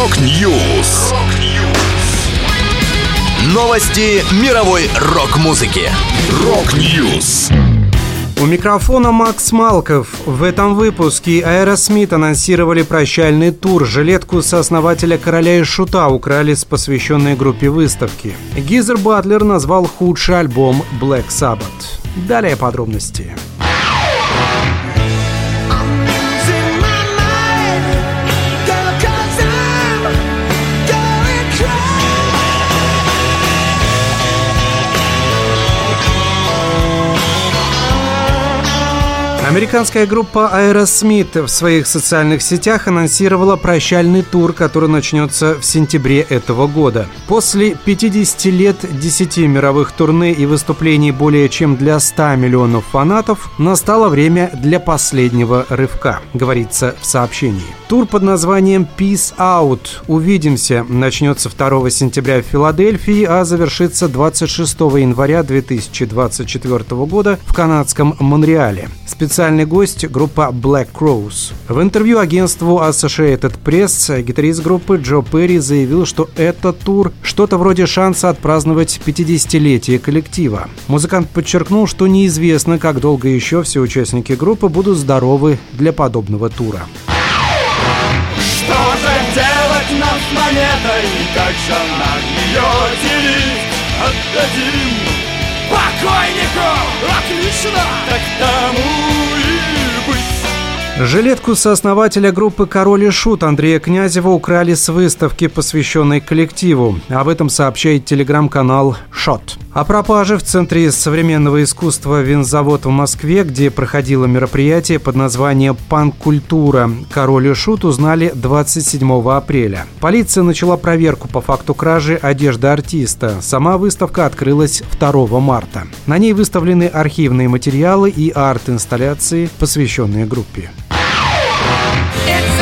Rock News. Новости мировой рок-музыки. Rock News. У микрофона Макс Малков. В этом выпуске Аэросмит анонсировали прощальный тур. Жилетку сооснователя «Короля и Шута» украли с посвященной группе выставки. Гизер Батлер назвал худший альбом Black Sabbath. Далее подробности. Подробности. Американская группа Aerosmith в своих социальных сетях анонсировала прощальный тур, который начнется в сентябре этого года. После 50 лет 10 мировых турне и выступлений более чем для 100 миллионов фанатов настало время для последнего рывка, говорится в сообщении. Тур под названием Peace Out «Увидимся» начнется 2 сентября в Филадельфии, а завершится 26 января 2024 года в канадском Монреале. Специально специальный гость – группа Black Crows. В интервью агентству Associated Press гитарист группы Джо Перри заявил, что этот тур – что-то вроде шанса отпраздновать 50-летие коллектива. Музыкант подчеркнул, что неизвестно, как долго еще все участники группы будут здоровы для подобного тура. Что же делать нам с монетой? Как же нам ее делить? Отдадим покойнику! Отлично! Так тому Жилетку сооснователя группы «Король и Шут» Андрея Князева украли с выставки, посвященной коллективу. Об этом сообщает телеграм-канал «Шот». О пропаже в Центре современного искусства «Винзавод» в Москве, где проходило мероприятие под названием «Панк-культура», «Король и Шут» узнали 27 апреля. Полиция начала проверку по факту кражи одежды артиста. Сама выставка открылась 2 марта. На ней выставлены архивные материалы и арт-инсталляции, посвященные группе. It's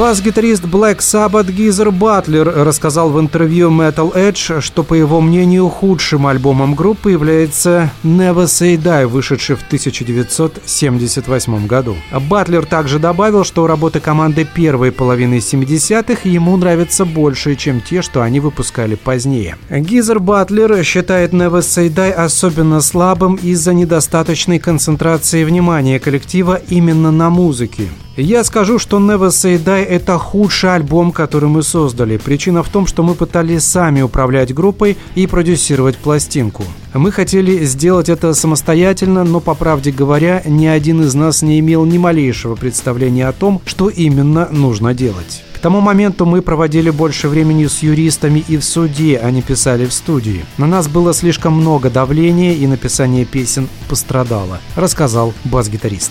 Бас-гитарист Black Sabbath Гизер Батлер рассказал в интервью Metal Edge, что, по его мнению, худшим альбомом группы является Never Say Die, вышедший в 1978 году. Батлер также добавил, что работы команды первой половины 70-х ему нравятся больше, чем те, что они выпускали позднее. Гизер Батлер считает Never Say Die особенно слабым из-за недостаточной концентрации внимания коллектива именно на музыке. Я скажу, что Never Say Die – это худший альбом, который мы создали. Причина в том, что мы пытались сами управлять группой и продюсировать пластинку. Мы хотели сделать это самостоятельно, но, по правде говоря, ни один из нас не имел ни малейшего представления о том, что именно нужно делать. К тому моменту мы проводили больше времени с юристами и в суде, а не писали в студии. На нас было слишком много давления, и написание песен пострадало, рассказал бас-гитарист.